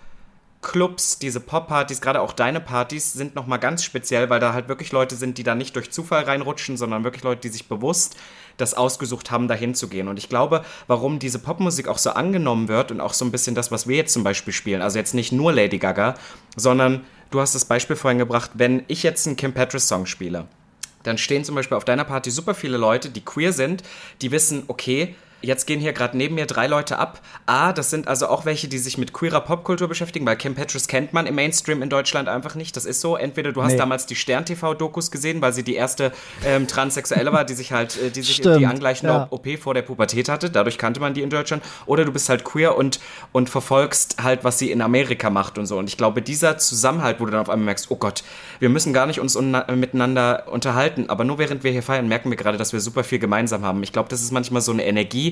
Clubs, diese Pop-Partys, gerade auch deine Partys, sind nochmal ganz speziell, weil da halt wirklich Leute sind, die da nicht durch Zufall reinrutschen, sondern wirklich Leute, die sich bewusst das ausgesucht haben, dahin zu gehen. Und ich glaube, warum diese Popmusik auch so angenommen wird und auch so ein bisschen das, was wir jetzt zum Beispiel spielen, also jetzt nicht nur Lady Gaga, sondern du hast das Beispiel vorhin gebracht, wenn ich jetzt einen Kim Petras Song spiele, dann stehen zum Beispiel auf deiner Party super viele Leute, die queer sind, die wissen, okay, Jetzt gehen hier gerade neben mir drei Leute ab. A, das sind also auch welche, die sich mit queerer Popkultur beschäftigen, weil Kim Petras kennt man im Mainstream in Deutschland einfach nicht. Das ist so. Entweder du hast nee. damals die Stern-TV-Dokus gesehen, weil sie die erste ähm, Transsexuelle war, die sich halt, äh, die sich Stimmt, die angleichende ja. OP vor der Pubertät hatte. Dadurch kannte man die in Deutschland. Oder du bist halt queer und, und verfolgst halt, was sie in Amerika macht und so. Und ich glaube, dieser Zusammenhalt, wo du dann auf einmal merkst, oh Gott, wir müssen gar nicht uns miteinander unterhalten, aber nur während wir hier feiern, merken wir gerade, dass wir super viel gemeinsam haben. Ich glaube, das ist manchmal so eine Energie,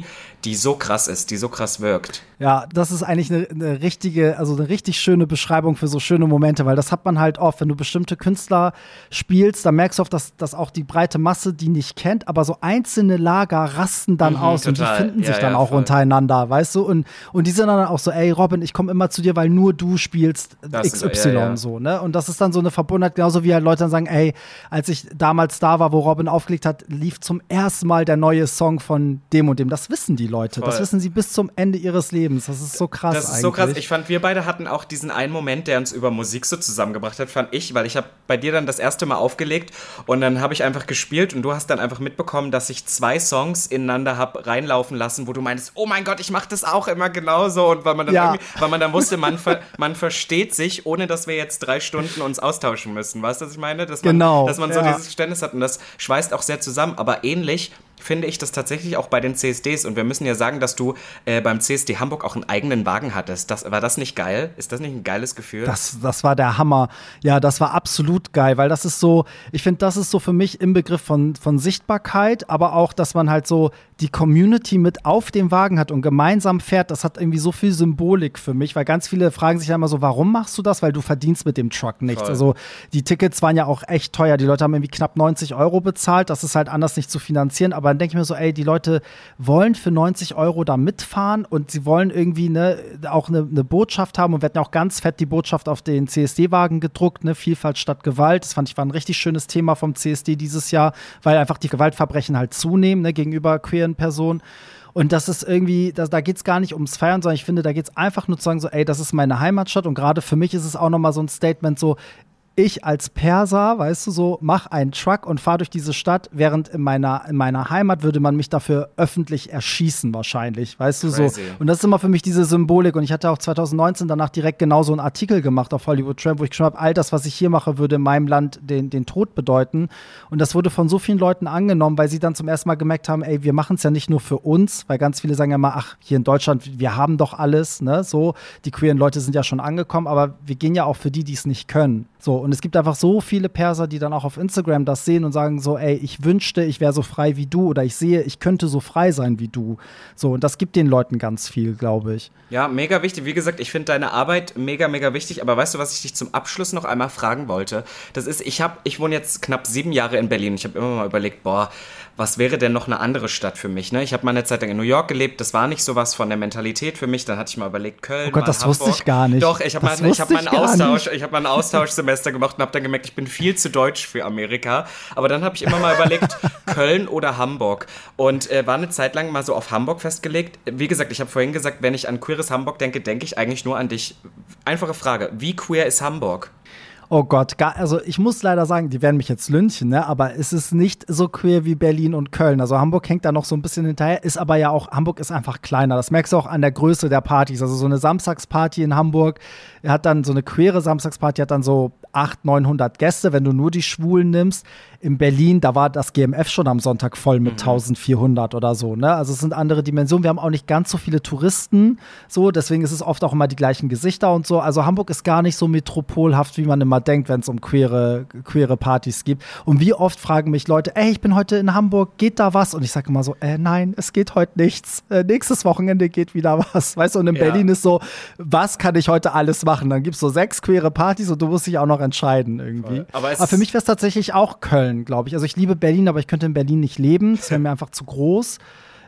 die so krass ist, die so krass wirkt. Ja, das ist eigentlich eine, eine richtige, also eine richtig schöne Beschreibung für so schöne Momente, weil das hat man halt oft, wenn du bestimmte Künstler spielst, dann merkst du oft, dass, dass auch die breite Masse die nicht kennt, aber so einzelne Lager rasten dann mhm, aus total. und die finden ja, sich dann ja, auch voll. untereinander, weißt du? Und, und die sind dann auch so, ey Robin, ich komme immer zu dir, weil nur du spielst das XY ja, so, ne? Und das ist dann so eine Verbundenheit, genauso wie halt Leute dann sagen, ey, als ich damals da war, wo Robin aufgelegt hat, lief zum ersten Mal der neue Song von dem und dem. Das wissen die Leute. Voll. Das wissen sie bis zum Ende ihres Lebens. Das ist so krass. Das ist eigentlich. so krass. Ich fand, wir beide hatten auch diesen einen Moment, der uns über Musik so zusammengebracht hat, fand ich, weil ich habe bei dir dann das erste Mal aufgelegt und dann habe ich einfach gespielt und du hast dann einfach mitbekommen, dass ich zwei Songs ineinander habe reinlaufen lassen, wo du meinst, oh mein Gott, ich mache das auch immer genauso und weil man dann, ja. weil man dann wusste, man, ver man versteht sich, ohne dass wir jetzt drei Stunden uns austauschen müssen. Weißt du, was ich meine? Dass man, genau. Dass man so ja. dieses Verständnis hat und das schweißt auch sehr zusammen, aber ähnlich finde ich das tatsächlich auch bei den CSDs. Und wir müssen ja sagen, dass du äh, beim CSD Hamburg auch einen eigenen Wagen hattest. Das, war das nicht geil? Ist das nicht ein geiles Gefühl? Das, das war der Hammer. Ja, das war absolut geil, weil das ist so, ich finde, das ist so für mich im Begriff von, von Sichtbarkeit, aber auch, dass man halt so die Community mit auf dem Wagen hat und gemeinsam fährt. Das hat irgendwie so viel Symbolik für mich, weil ganz viele fragen sich ja immer so, warum machst du das? Weil du verdienst mit dem Truck nichts. Voll. Also die Tickets waren ja auch echt teuer. Die Leute haben irgendwie knapp 90 Euro bezahlt. Das ist halt anders nicht zu finanzieren, aber dann denke ich mir so, ey, die Leute wollen für 90 Euro da mitfahren und sie wollen irgendwie ne, auch eine, eine Botschaft haben und hatten auch ganz fett die Botschaft auf den CSD-Wagen gedruckt, ne, Vielfalt statt Gewalt. Das fand ich war ein richtig schönes Thema vom CSD dieses Jahr, weil einfach die Gewaltverbrechen halt zunehmen ne, gegenüber queeren Personen. Und das ist irgendwie, das, da geht es gar nicht ums Feiern, sondern ich finde, da geht es einfach nur zu sagen, so, ey, das ist meine Heimatstadt. Und gerade für mich ist es auch nochmal so ein Statement, so, ich als Perser, weißt du, so, mach einen Truck und fahr durch diese Stadt, während in meiner, in meiner Heimat würde man mich dafür öffentlich erschießen, wahrscheinlich, weißt du, Crazy. so. Und das ist immer für mich diese Symbolik. Und ich hatte auch 2019 danach direkt genauso einen Artikel gemacht auf Hollywood Tramp, wo ich geschrieben habe, all das, was ich hier mache, würde in meinem Land den, den Tod bedeuten. Und das wurde von so vielen Leuten angenommen, weil sie dann zum ersten Mal gemerkt haben, ey, wir machen es ja nicht nur für uns, weil ganz viele sagen ja immer, ach, hier in Deutschland, wir haben doch alles, ne, so. Die queeren Leute sind ja schon angekommen, aber wir gehen ja auch für die, die es nicht können. So, und es gibt einfach so viele Perser, die dann auch auf Instagram das sehen und sagen so, ey, ich wünschte, ich wäre so frei wie du oder ich sehe, ich könnte so frei sein wie du. So, und das gibt den Leuten ganz viel, glaube ich. Ja, mega wichtig. Wie gesagt, ich finde deine Arbeit mega, mega wichtig. Aber weißt du, was ich dich zum Abschluss noch einmal fragen wollte? Das ist, ich habe, ich wohne jetzt knapp sieben Jahre in Berlin. Ich habe immer mal überlegt, boah, was wäre denn noch eine andere Stadt für mich? Ne? Ich habe mal eine Zeit lang in New York gelebt, das war nicht so was von der Mentalität für mich. Dann hatte ich mal überlegt, Köln. Oh Gott, das Hamburg. wusste ich gar nicht. Doch, ich habe mal, hab mal einen Austausch, ich habe mal ein Austauschsemester gemacht und habe dann gemerkt, ich bin viel zu deutsch für Amerika. Aber dann habe ich immer mal überlegt, Köln oder Hamburg. Und äh, war eine Zeit lang mal so auf Hamburg festgelegt. Wie gesagt, ich habe vorhin gesagt, wenn ich an queeres Hamburg denke, denke ich eigentlich nur an dich. Einfache Frage, wie queer ist Hamburg? Oh Gott, gar, also ich muss leider sagen, die werden mich jetzt lynchen, ne? aber es ist nicht so queer wie Berlin und Köln. Also Hamburg hängt da noch so ein bisschen hinterher, ist aber ja auch, Hamburg ist einfach kleiner. Das merkst du auch an der Größe der Partys. Also so eine Samstagsparty in Hamburg hat dann so eine queere Samstagsparty, hat dann so 800, 900 Gäste, wenn du nur die Schwulen nimmst. In Berlin, da war das GMF schon am Sonntag voll mit mhm. 1400 oder so. Ne? Also es sind andere Dimensionen. Wir haben auch nicht ganz so viele Touristen, so deswegen ist es oft auch immer die gleichen Gesichter und so. Also Hamburg ist gar nicht so metropolhaft, wie man immer denkt, wenn es um queere, queere Partys gibt. Und wie oft fragen mich Leute, ey, ich bin heute in Hamburg, geht da was? Und ich sage immer so, äh, nein, es geht heute nichts. Äh, nächstes Wochenende geht wieder was. Weißt du, und in ja. Berlin ist so, was kann ich heute alles machen? Dann gibt es so sechs queere Partys und du musst dich auch noch entscheiden irgendwie. Aber, aber, für mich wäre es tatsächlich auch Köln, glaube ich. Also ich liebe Berlin, aber ich könnte in Berlin nicht leben. Das wäre mir einfach zu groß.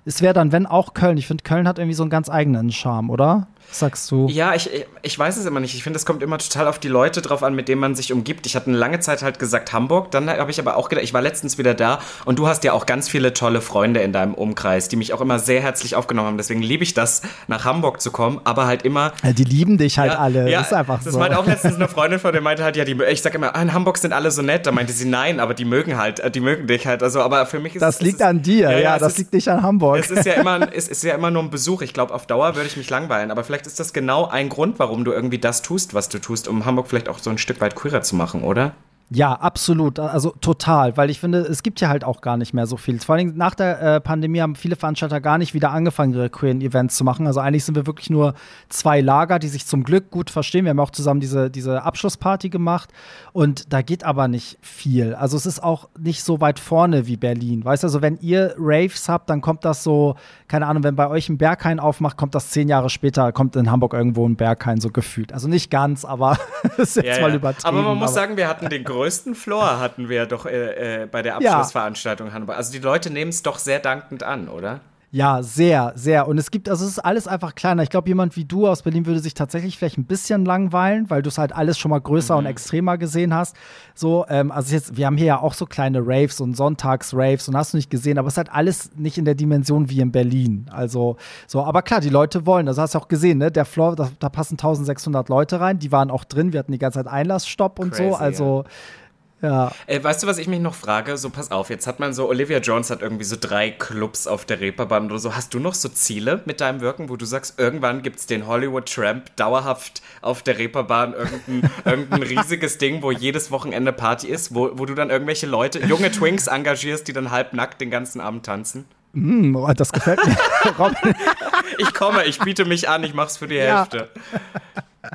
Es wäre dann, wenn auch Köln. Ich finde, Köln hat irgendwie so einen ganz eigenen Charme, oder? Sagst du? Ja, ich, ich weiß es immer nicht. Ich finde, es kommt immer total auf die Leute drauf an, mit denen man sich umgibt. Ich hatte eine lange Zeit halt gesagt Hamburg, dann habe ich aber auch gedacht, ich war letztens wieder da und du hast ja auch ganz viele tolle Freunde in deinem Umkreis, die mich auch immer sehr herzlich aufgenommen haben. Deswegen liebe ich das, nach Hamburg zu kommen, aber halt immer. Ja, die lieben dich halt ja, alle. Ja, das ist einfach das so. Das meinte auch letztens eine Freundin von dir, meinte halt, ja, die, ich sage immer, ah, in Hamburg sind alle so nett. Da meinte sie, nein, aber die mögen halt, die mögen dich halt. Also, aber für mich ist Das liegt ist, an dir, ja, ja das liegt nicht an Hamburg. Hamburg. Es ist ja immer, es ist ja immer nur ein Besuch. Ich glaube, auf Dauer würde ich mich langweilen. Aber vielleicht ist das genau ein Grund, warum du irgendwie das tust, was du tust, um Hamburg vielleicht auch so ein Stück weit queerer zu machen, oder? Ja, absolut. Also total, weil ich finde, es gibt ja halt auch gar nicht mehr so viel. Vor allem nach der äh, Pandemie haben viele Veranstalter gar nicht wieder angefangen, ihre queeren Events zu machen. Also eigentlich sind wir wirklich nur zwei Lager, die sich zum Glück gut verstehen. Wir haben auch zusammen diese, diese Abschlussparty gemacht und da geht aber nicht viel. Also es ist auch nicht so weit vorne wie Berlin. Weißt du, also wenn ihr Raves habt, dann kommt das so, keine Ahnung, wenn bei euch ein Berghain aufmacht, kommt das zehn Jahre später, kommt in Hamburg irgendwo ein Berghain so gefühlt. Also nicht ganz, aber ist jetzt Ja, mal übertrieben. Aber man muss aber- sagen, wir hatten den größten Floor hatten wir doch äh, äh, bei der Abschlussveranstaltung Hamburg. Also die Leute nehmen es doch sehr dankend an, oder? Ja, sehr, sehr. Und es gibt, also es ist alles einfach kleiner. Ich glaube, jemand wie du aus Berlin würde sich tatsächlich vielleicht ein bisschen langweilen, weil du es halt alles schon mal größer Mhm. und extremer gesehen hast. So, ähm, also jetzt, wir haben hier ja auch so kleine Raves und Sonntags-Raves und hast du nicht gesehen, aber es ist halt alles nicht in der Dimension wie in Berlin. Also, so, aber klar, die Leute wollen, das hast du auch gesehen, ne? Der Floor, da, da passen 1600 Leute rein, die waren auch drin, wir hatten die ganze Zeit Einlassstopp und Crazy, so, also, ja. Äh, weißt du, was ich mich noch frage? So, pass auf, jetzt hat man so, Olivia Jones hat irgendwie so drei Clubs auf der Reeperbahn oder so. Hast du noch so Ziele mit deinem Wirken, wo du sagst, irgendwann gibt es den Hollywood Tramp dauerhaft auf der Reeperbahn, irgendein, irgendein riesiges Ding, wo jedes Wochenende Party ist, wo, wo du dann irgendwelche Leute, junge Twinks engagierst, die dann halbnackt den ganzen Abend tanzen? Hm, oh, das gefällt mir. Robin, Ich komme, ich biete mich an, ich mach's für die Ja. Hälfte.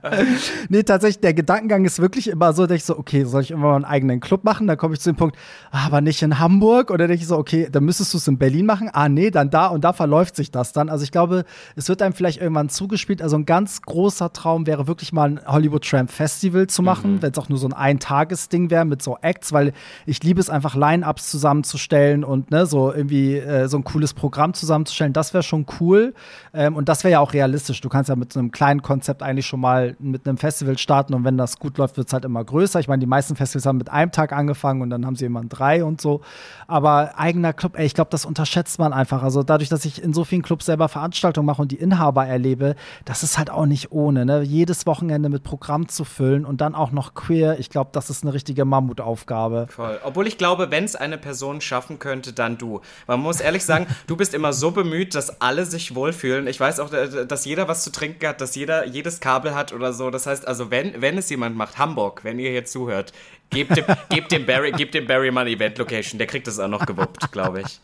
Nee, tatsächlich, der Gedankengang ist wirklich immer so, dass ich so, okay, soll ich immer mal einen eigenen Club machen? Dann komme ich zu dem Punkt, ah, aber nicht in Hamburg. Oder denke ich so, okay, dann müsstest du es in Berlin machen. Ah, nee, dann da und da verläuft sich das dann. Also ich glaube, es wird einem vielleicht irgendwann zugespielt. Also ein ganz großer Traum wäre wirklich mal ein Hollywood Tramp Festival zu machen, wenn es auch nur so ein Eintagesding wäre mit so Acts, weil ich liebe es einfach, Line-Ups zusammenzustellen und ne, so irgendwie äh, so ein cooles Programm zusammenzustellen. Das wäre schon cool. Ähm, und das wäre ja auch realistisch. Du kannst ja mit so einem kleinen Konzept eigentlich schon mal mit einem Festival starten und wenn das gut läuft, wird es halt immer größer. Ich meine, die meisten Festivals haben mit einem Tag angefangen und dann haben sie immer drei und so. Aber eigener Club, ey, ich glaube, das unterschätzt man einfach. Also dadurch, dass ich in so vielen Clubs selber Veranstaltungen mache und die Inhaber erlebe, das ist halt auch nicht ohne. Ne? Jedes Wochenende mit Programm zu füllen und dann auch noch queer, ich glaube, das ist eine richtige Mammutaufgabe. Voll. Obwohl ich glaube, wenn es eine Person schaffen könnte, dann du. Man muss ehrlich sagen, du bist immer so bemüht, dass alle sich wohlfühlen. Ich weiß auch, äh, dass jeder was zu trinken hat, dass jeder jedes Kabel hat oder so. Das heißt also, wenn, wenn es jemand macht, Hamburg, wenn ihr hier zuhört, gebt dem, gebt dem Barry, gebt dem Barry mal eine Event-Location. Der kriegt das auch noch gewuppt, glaube ich.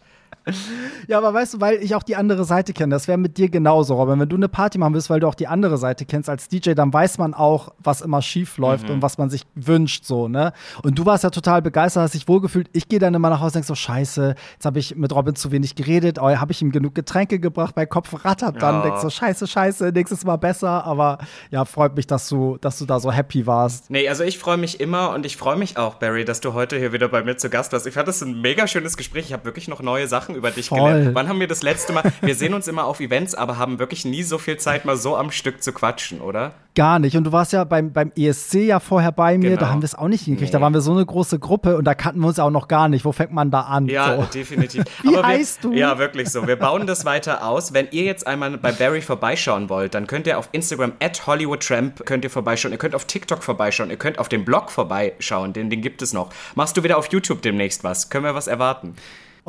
Ja, aber weißt du, weil ich auch die andere Seite kenne, das wäre mit dir genauso, Robin. Wenn du eine Party machen willst, weil du auch die andere Seite kennst als DJ, dann weiß man auch, was immer schief läuft und was man sich wünscht, so, ne? Und du warst ja total begeistert, hast dich wohlgefühlt. Ich gehe dann immer nach Hause und denk so, scheiße, jetzt habe ich mit Robin zu wenig geredet, oh, habe ich ihm genug Getränke gebracht, mein Kopf rattert dann, Ja. denk so, scheiße, scheiße, nächstes Mal besser, aber ja, freut mich, dass du, dass du da so happy warst. Nee, also ich freue mich immer und ich freue mich auch, Barry, dass du heute hier wieder bei mir zu Gast warst. Ich fand das ein mega schönes Gespräch. Ich habe wirklich noch neue Sachen über dich Voll. gelernt. Wann haben wir das letzte Mal? Wir sehen uns immer auf Events, aber haben wirklich nie so viel Zeit, mal so am Stück zu quatschen, oder? Gar nicht. Und du warst ja beim, beim ESC ja vorher bei mir, Genau. da haben wir es auch nicht hingekriegt. Nee. Da waren wir so eine große Gruppe und da kannten wir uns auch noch gar nicht. Wo fängt man da an? Ja, so. definitiv. Wie Aber wir, heißt du? Ja, wirklich so. Wir bauen das weiter aus. Wenn ihr jetzt einmal bei Barry vorbeischauen wollt, dann könnt ihr auf Instagram at HollywoodTramp könnt ihr vorbeischauen. Ihr könnt auf TikTok vorbeischauen. Ihr könnt auf dem Blog vorbeischauen. Den, den gibt es noch. Machst du wieder auf YouTube demnächst was? Können wir was erwarten?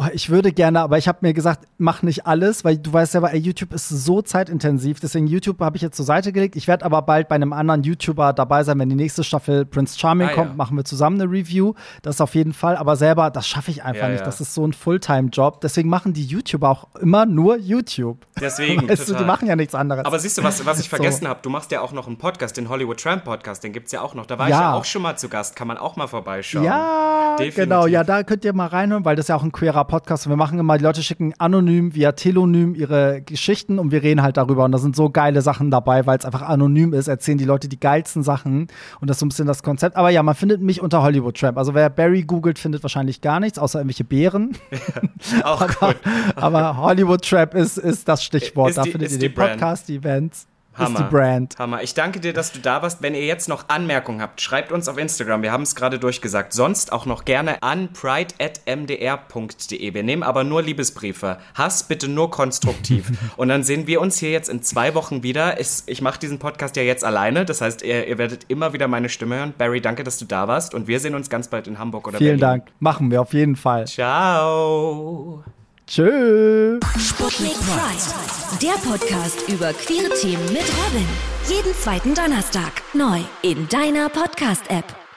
Oh, ich würde gerne, aber ich habe mir gesagt, mach nicht alles, weil du weißt selber, ey, YouTube ist so zeitintensiv. Deswegen YouTube habe ich jetzt zur Seite gelegt. Ich werde aber bald bei einem anderen YouTuber dabei sein, wenn die nächste Staffel Prince Charming Ah, kommt, ja. machen wir zusammen eine Review. Das auf jeden Fall. Aber selber, das schaffe ich einfach Ja, nicht. ja. Das ist so ein Fulltime-Job. Deswegen machen die YouTuber auch immer nur YouTube. Deswegen, Weißt du, die machen ja nichts anderes. Aber siehst du, was, was ich vergessen So. habe? Du machst ja auch noch einen Podcast, den Hollywood Tramp Podcast. Den gibt's ja auch noch. Da war ich Ja. auch schon mal zu Gast. Kann man auch mal vorbeischauen. Ja, Definitiv. genau. Ja, da könnt ihr mal reinhören, weil das ja auch ein queerer Podcast. Und wir machen immer, die Leute schicken anonym via Telonym ihre Geschichten und wir reden halt darüber. Und da sind so geile Sachen dabei, weil es einfach anonym ist. Erzählen die Leute die geilsten Sachen. Und das ist so ein bisschen das Konzept. Aber ja, man findet mich unter Hollywood Tramp. Also wer Barry googelt, findet wahrscheinlich gar nichts, außer irgendwelche Beeren. Auch gut. Aber Hollywood Trap ist, ist das Stichwort. Ist da die- findet ihr die den Brand. Podcast, die Events. Hammer. Ist die Brand. Hammer. Ich danke dir, dass du da warst. Wenn ihr jetzt noch Anmerkungen habt, schreibt uns auf Instagram. Wir haben es gerade durchgesagt. Sonst auch noch gerne an pride.mdr.de. Wir nehmen aber nur Liebesbriefe. Hass bitte nur konstruktiv. Und dann sehen wir uns hier jetzt in zwei Wochen wieder. Ich, ich mache diesen Podcast ja jetzt alleine. Das heißt, ihr, ihr werdet immer wieder meine Stimme hören. Barry, danke, dass du da warst. Und wir sehen uns ganz bald in Hamburg oder Vielen Berlin. Dank. Machen wir auf jeden Fall. Ciao. Tschö. Sputnik Pride, der Podcast über queere Themen mit Robin. Jeden zweiten Donnerstag neu in deiner Podcast-App.